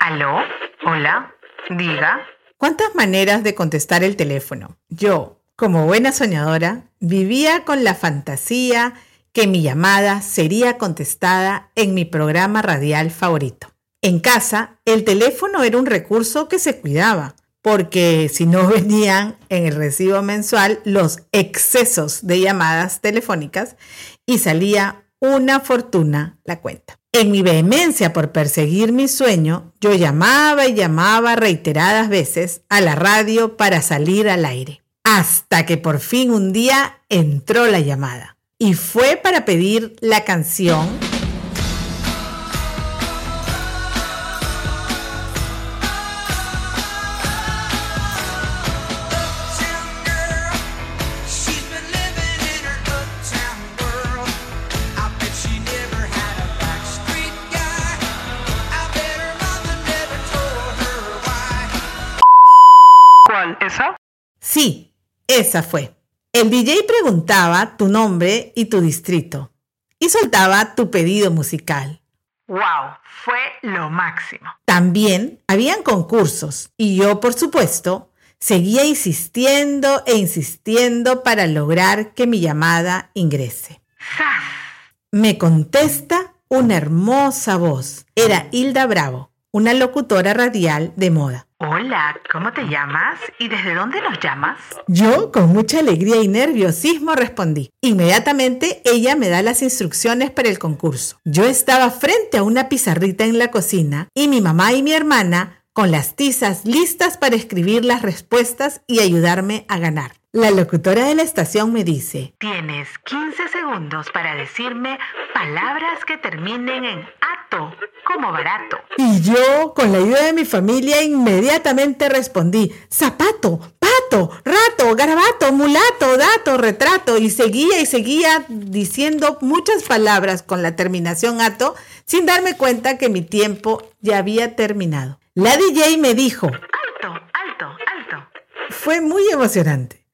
¿Aló? ¿Hola? Diga. ¿Cuántas maneras de contestar el teléfono? Yo, como buena soñadora, vivía con la fantasía que mi llamada sería contestada en mi programa radial favorito. En casa, el teléfono era un recurso que se cuidaba, porque si no venían en el recibo mensual los excesos de llamadas telefónicas y salía una fortuna la cuenta. En mi vehemencia por perseguir mi sueño, yo llamaba y llamaba reiteradas veces a la radio para salir al aire, hasta que por fin un día entró la llamada. Y fue para pedir la canción Sí, esa fue. El DJ preguntaba tu nombre y tu distrito y soltaba tu pedido musical. ¡Wow! Fue lo máximo. También habían concursos y yo, por supuesto, seguía insistiendo e insistiendo para lograr que mi llamada ingrese. Me contesta una hermosa voz. Era Hilda Bravo, una locutora radial de moda. Hola, ¿cómo te llamas? ¿Y desde dónde nos llamas? Yo, con mucha alegría y nerviosismo, respondí. Inmediatamente ella me da las instrucciones para el concurso. Yo estaba frente a una pizarrita en la cocina y mi mamá y mi hermana con las tizas listas para escribir las respuestas y ayudarme a ganar. La locutora de la estación me dice, Tienes 15 segundos para decirme palabras que terminen en ato, como barato. Y yo, con la ayuda de mi familia, inmediatamente respondí, zapato, pato, rato, garabato, mulato, dato, retrato, y seguía y seguía diciendo muchas palabras con la terminación ato, sin darme cuenta que mi tiempo ya había terminado. La DJ me dijo, alto, alto, alto. Fue muy emocionante.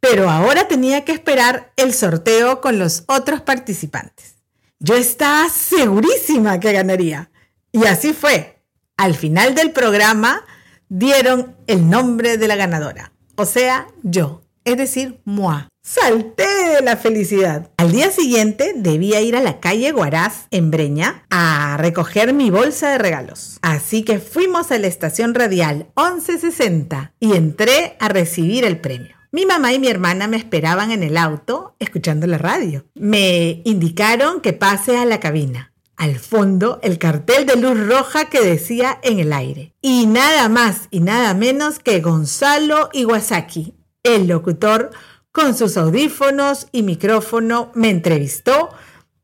Pero ahora tenía que esperar el sorteo con los otros participantes. Yo estaba segurísima que ganaría. Y así fue. Al final del programa dieron el nombre de la ganadora. O sea, yo. Es decir, moi. Salté de la felicidad. Al día siguiente debía ir a la calle Guaraz, en Breña, a recoger mi bolsa de regalos. Así que fuimos a la estación radial 1160 y entré a recibir el premio. Mi mamá y mi hermana me esperaban en el auto escuchando la radio. Me indicaron que pase a la cabina. Al fondo, el cartel de luz roja que decía en el aire. Y nada más y nada menos que Gonzalo Iwasaki, el locutor, con sus audífonos y micrófono, me entrevistó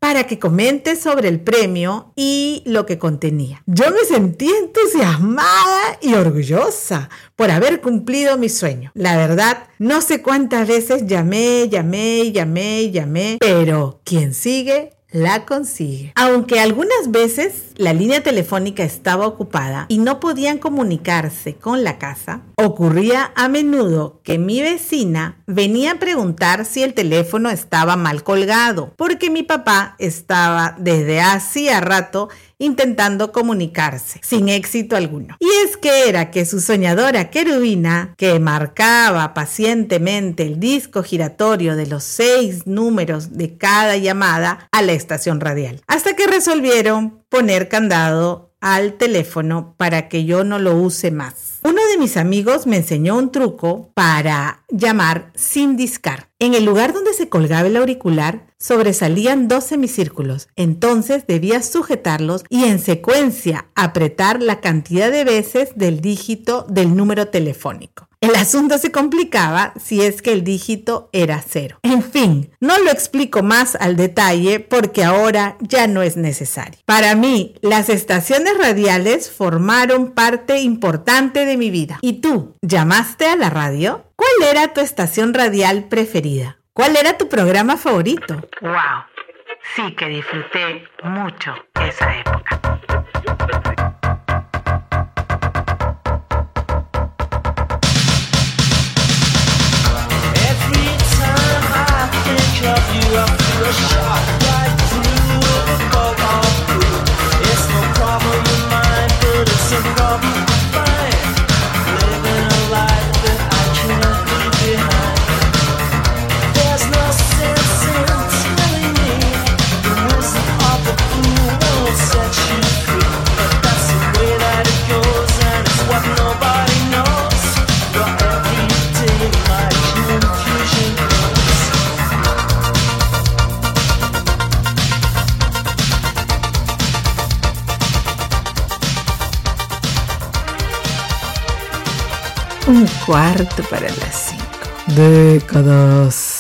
para que comente sobre el premio y lo que contenía. Yo me sentí entusiasmada y orgullosa por haber cumplido mi sueño. La verdad, no sé cuántas veces llamé, llamé, llamé, llamé, pero quien sigue la consigue. Aunque algunas veces la línea telefónica estaba ocupada y no podían comunicarse con la casa, ocurría a menudo que mi vecina venía a preguntar si el teléfono estaba mal colgado, porque mi papá estaba desde hacía rato intentando comunicarse, sin éxito alguno. Y es que era que su soñadora querubina, que marcaba pacientemente el disco giratorio de los seis números de cada llamada a la estación radial, hasta que resolvieron poner candado al teléfono para que yo no lo use más. Uno de mis amigos me enseñó un truco para llamar sin discar. En el lugar donde se colgaba el auricular sobresalían dos semicírculos, entonces debía sujetarlos y en secuencia apretar la cantidad de veces del dígito del número telefónico. El asunto se complicaba si es que el dígito era cero. En fin, no lo explico más al detalle porque ahora ya no es necesario. Para mí, las estaciones radiales formaron parte importante de mi vida. ¿Y tú, llamaste a la radio? ¿Cuál era tu estación radial preferida? ¿Cuál era tu programa favorito? ¡Wow! Sí que disfruté mucho esa época. Un cuarto para las cinco. Décadas.